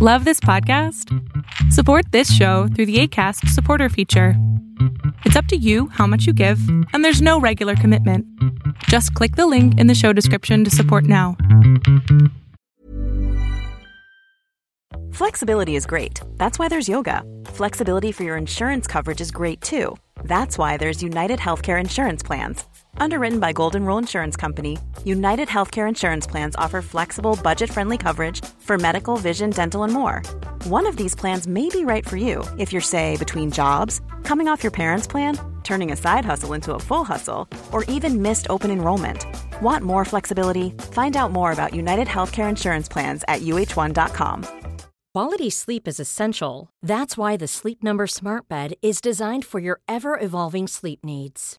Love this podcast? Support this show through the ACAST supporter feature. It's up to you how much you give, and there's no regular commitment. Just click the link in the show description to support now. Flexibility is great. That's why there's yoga. Flexibility for your insurance coverage is great too. That's why there's United Healthcare Insurance Plans. Underwritten by Golden Rule Insurance Company, United Healthcare Insurance Plans offer flexible, budget friendly coverage for medical, vision, dental, and more. One of these plans may be right for you if you're, say, between jobs, coming off your parents' plan, turning a side hustle into a full hustle, or even missed open enrollment. Want more flexibility? Find out more about United Healthcare Insurance Plans at uh1.com. Quality sleep is essential. That's why the Sleep Number Smart Bed is designed for your ever evolving sleep needs.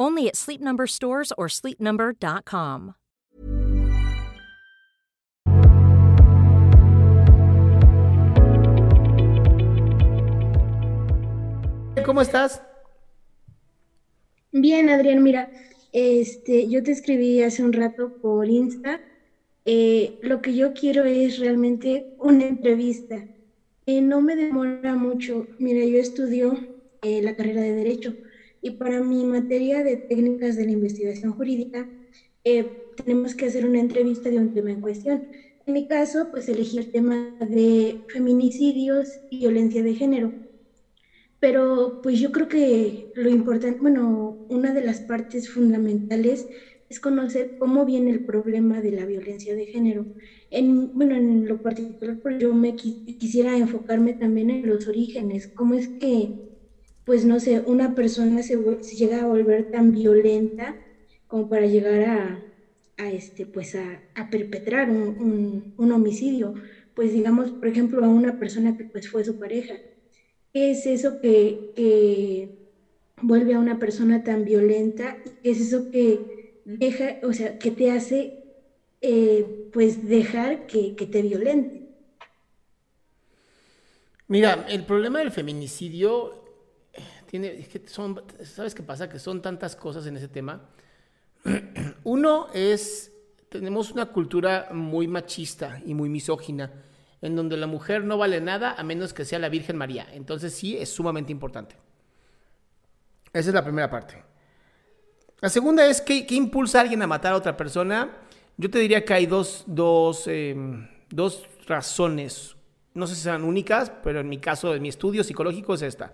Only at Sleep Number stores or sleepnumber.com. ¿Cómo estás? Bien, Adrián, mira, este, yo te escribí hace un rato por Insta. Eh, lo que yo quiero es realmente una entrevista. Eh, no me demora mucho. Mira, yo estudio eh, la carrera de Derecho y para mi materia de técnicas de la investigación jurídica, tenemos que hacer una entrevista de un tema en cuestión. En mi caso, pues elegí el tema de feminicidios y violencia de género. Pero pues yo creo que lo importante, bueno, una de las partes fundamentales es conocer cómo viene el problema de la violencia de género. En, bueno, en lo particular, pues yo me quisiera enfocarme también en los orígenes, cómo es que, pues no sé, una persona se, llega a volver tan violenta como para llegar a, este, pues a, perpetrar un, un, homicidio. Pues digamos, por ejemplo, a una persona que pues fue su pareja ¿Qué es eso que, vuelve a una persona tan violenta? ¿Qué es eso que deja, o sea, que te hace eh, pues dejar que, te violente? Mira, el problema del feminicidio tiene, es que son, ¿sabes qué pasa? Que son tantas cosas en ese tema. Uno es, tenemos una cultura muy machista y muy misógina en donde la mujer no vale nada a menos que sea la Virgen María. Entonces sí es sumamente importante. Esa es la primera parte. La segunda es que, impulsa a alguien a matar a otra persona. Yo te diría que hay dos, dos, em, dos razones. No sé si sean únicas, pero en mi caso, en mi estudio psicológico es esta.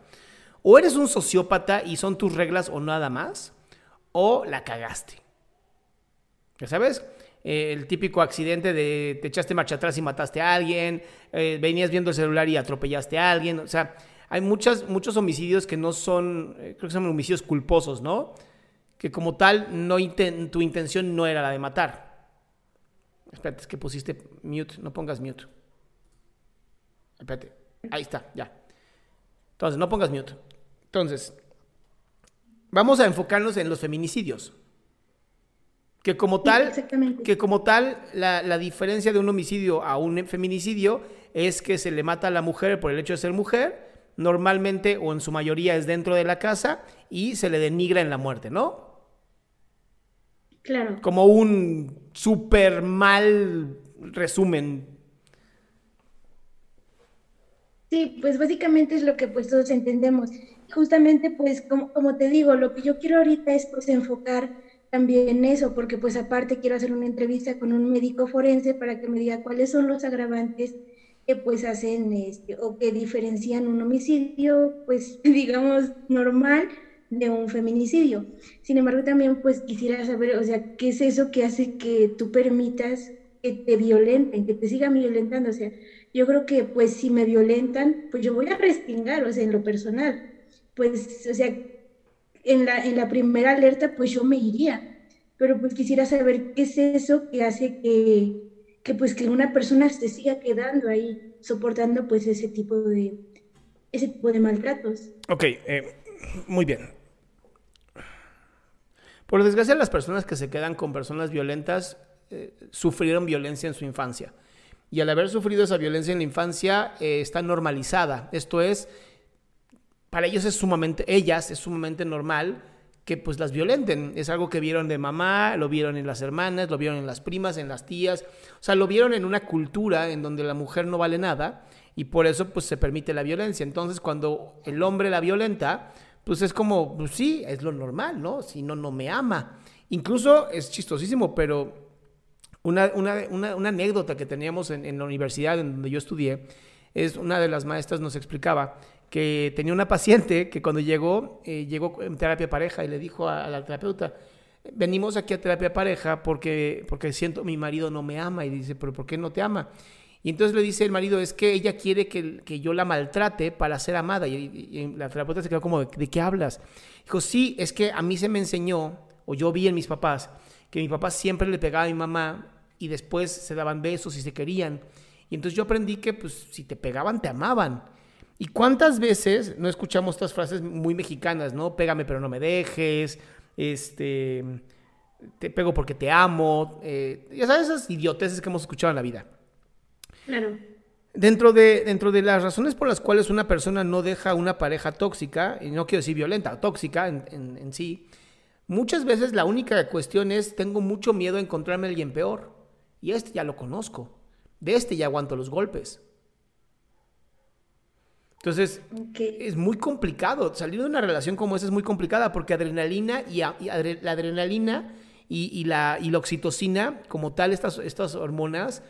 O eres un sociópata y son tus reglas o nada más, o la cagaste. ¿Ya sabes? Eh, el típico accidente de te echaste marcha atrás y mataste a alguien, eh, venías viendo el celular y atropellaste a alguien, o sea, hay muchos homicidios que no son, eh, creo que son homicidios culposos, ¿no? Que como tal, no tu intención no era la de matar. Espérate, es que pusiste mute, no pongas mute. Espérate, ahí está, ya. Entonces, no pongas mute. Entonces, vamos a enfocarnos en los feminicidios. Que como tal, que como tal la, diferencia de un homicidio a un feminicidio es que se le mata a la mujer por el hecho de ser mujer, normalmente o en su mayoría es dentro de la casa y se le denigra en la muerte, ¿no? Claro. Como un súper mal resumen. Sí, pues básicamente es lo que pues todos entendemos. Justamente pues como, como te digo, lo que yo quiero ahorita es pues enfocar también eso, porque pues aparte quiero hacer una entrevista con un médico forense para que me diga cuáles son los agravantes que pues hacen este, o que diferencian un homicidio, pues digamos, normal de un feminicidio. Sin embargo, también pues quisiera saber, o sea, ¿qué es eso que hace que tú permitas que te violenten, que te sigan violentando? O sea, yo creo que pues si me violentan, pues yo voy a respingar, o sea, en lo personal. Pues, o sea, en la, en la primera alerta, pues yo me iría. Pero pues quisiera saber qué es eso que hace que, que pues que una persona se siga quedando ahí, soportando pues ese tipo de, ese tipo de maltratos. Ok, eh, muy bien. Por desgracia, las personas que se quedan con personas violentas eh, sufrieron violencia en su infancia. Y al haber sufrido esa violencia en la infancia, eh, está normalizada. Esto es, para ellos es sumamente, ellas es sumamente normal que pues las violenten. Es algo que vieron de mamá, lo vieron en las hermanas, lo vieron en las primas, en las tías. O sea, lo vieron en una cultura en donde la mujer no vale nada y por eso pues se permite la violencia. Entonces, cuando el hombre la violenta, pues es como, pues sí, es lo normal, ¿no? Si no, no me ama. Incluso es chistosísimo, pero una, anécdota que teníamos en, la universidad en donde yo estudié, es una de las maestras nos explicaba que tenía una paciente que cuando llegó, eh, llegó en terapia pareja y le dijo a, la terapeuta, venimos aquí a terapia pareja porque, porque siento mi marido no me ama y dice, pero ¿por qué no te ama? Y entonces le dice el marido, es que ella quiere que, que yo la maltrate para ser amada. Y, la terapeuta se quedó como, ¿de, qué hablas? Dijo, sí, es que a mí se me enseñó, o yo vi en mis papás, que mi papá siempre le pegaba a mi mamá y después se daban besos y se querían. Y entonces yo aprendí que pues si te pegaban, te amaban. ¿Y cuántas veces no escuchamos estas frases muy mexicanas, no? Pégame pero no me dejes, este, te pego porque te amo, eh, ya sabes esas idioteces que hemos escuchado en la vida. Claro. Dentro de, dentro de las razones por las cuales una persona no deja una pareja tóxica, y no quiero decir violenta, tóxica en, en, sí, muchas veces la única cuestión es, tengo mucho miedo a encontrarme a alguien peor. Y este ya lo conozco. De este ya aguanto los golpes. Entonces, es muy complicado. Salir de una relación como esa es muy complicada porque adrenalina y, la adrenalina y, la, y la oxitocina, como tal, estas, estas hormonas,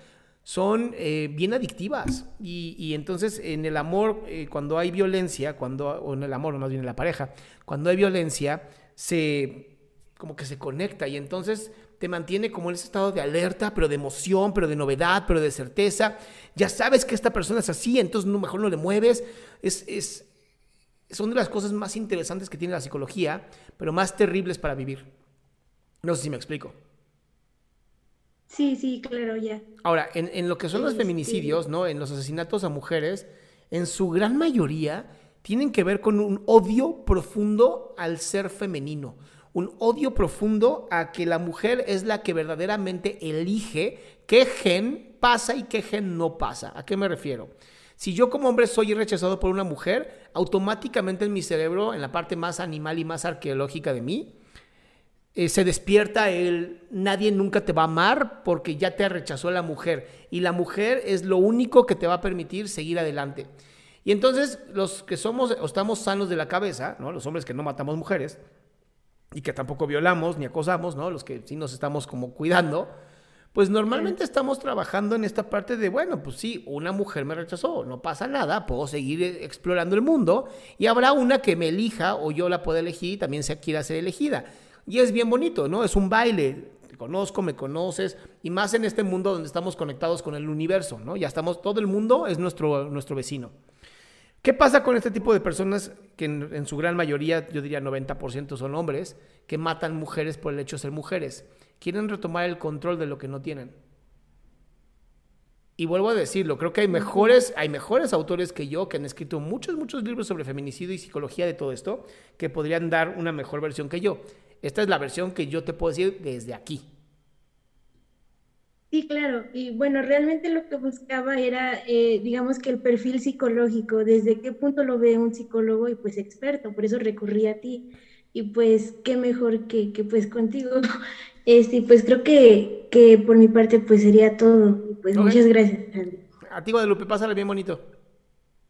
son eh, bien adictivas. Y, entonces en el amor, eh, cuando hay violencia, cuando, o en el amor, más bien en la pareja, cuando hay violencia, se como que se conecta y entonces te mantiene como en ese estado de alerta, pero de emoción, pero de novedad, pero de certeza. Ya sabes que esta persona es así, entonces no, mejor no le mueves. Es, es, son de las cosas más interesantes que tiene la psicología, pero más terribles para vivir. No sé si me explico. Sí, sí, claro, ya. Ahora, en, lo que son los feminicidios, ¿no? En los asesinatos a mujeres, en su gran mayoría tienen que ver con un odio profundo al ser femenino, un odio profundo a que la mujer es la que verdaderamente elige qué gen pasa y qué gen no pasa. ¿A qué me refiero? Si yo como hombre soy rechazado por una mujer, automáticamente en mi cerebro, en la parte más animal y más arqueológica de mí, eh, se despierta el nadie nunca te va a amar porque ya te rechazó la mujer y la mujer es lo único que te va a permitir seguir adelante. Y entonces los que somos o estamos sanos de la cabeza, ¿no? los hombres que no matamos mujeres y que tampoco violamos ni acosamos, ¿no? los que sí nos estamos como cuidando, pues normalmente estamos trabajando en esta parte de, bueno, pues sí, una mujer me rechazó, no pasa nada, puedo seguir eh, explorando el mundo y habrá una que me elija o yo la pueda elegir y también se quiera ser elegida. Y es bien bonito, ¿no? Es un baile. Te conozco, me conoces, y más en este mundo donde estamos conectados con el universo, ¿no? Ya estamos, todo el mundo es nuestro, nuestro vecino. ¿Qué pasa con este tipo de personas que en, su gran mayoría, yo diría 90% son hombres, que matan mujeres por el hecho de ser mujeres? Quieren retomar el control de lo que no tienen. Y vuelvo a decirlo, creo que hay mejores, hay mejores autores que yo que han escrito muchos, muchos libros sobre feminicidio y psicología de todo esto, que podrían dar una mejor versión que yo. Esta es la versión que yo te puedo decir desde aquí. Sí, claro. Y bueno, realmente lo que buscaba era, eh, digamos que el perfil psicológico, desde qué punto lo ve un psicólogo y pues experto, por eso recurrí a ti. Y pues qué mejor que, que pues contigo. Este, pues creo que, que por mi parte pues sería todo. Pues muchas gracias, A ti, Guadalupe, pásale bien bonito.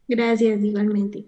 Gracias, igualmente.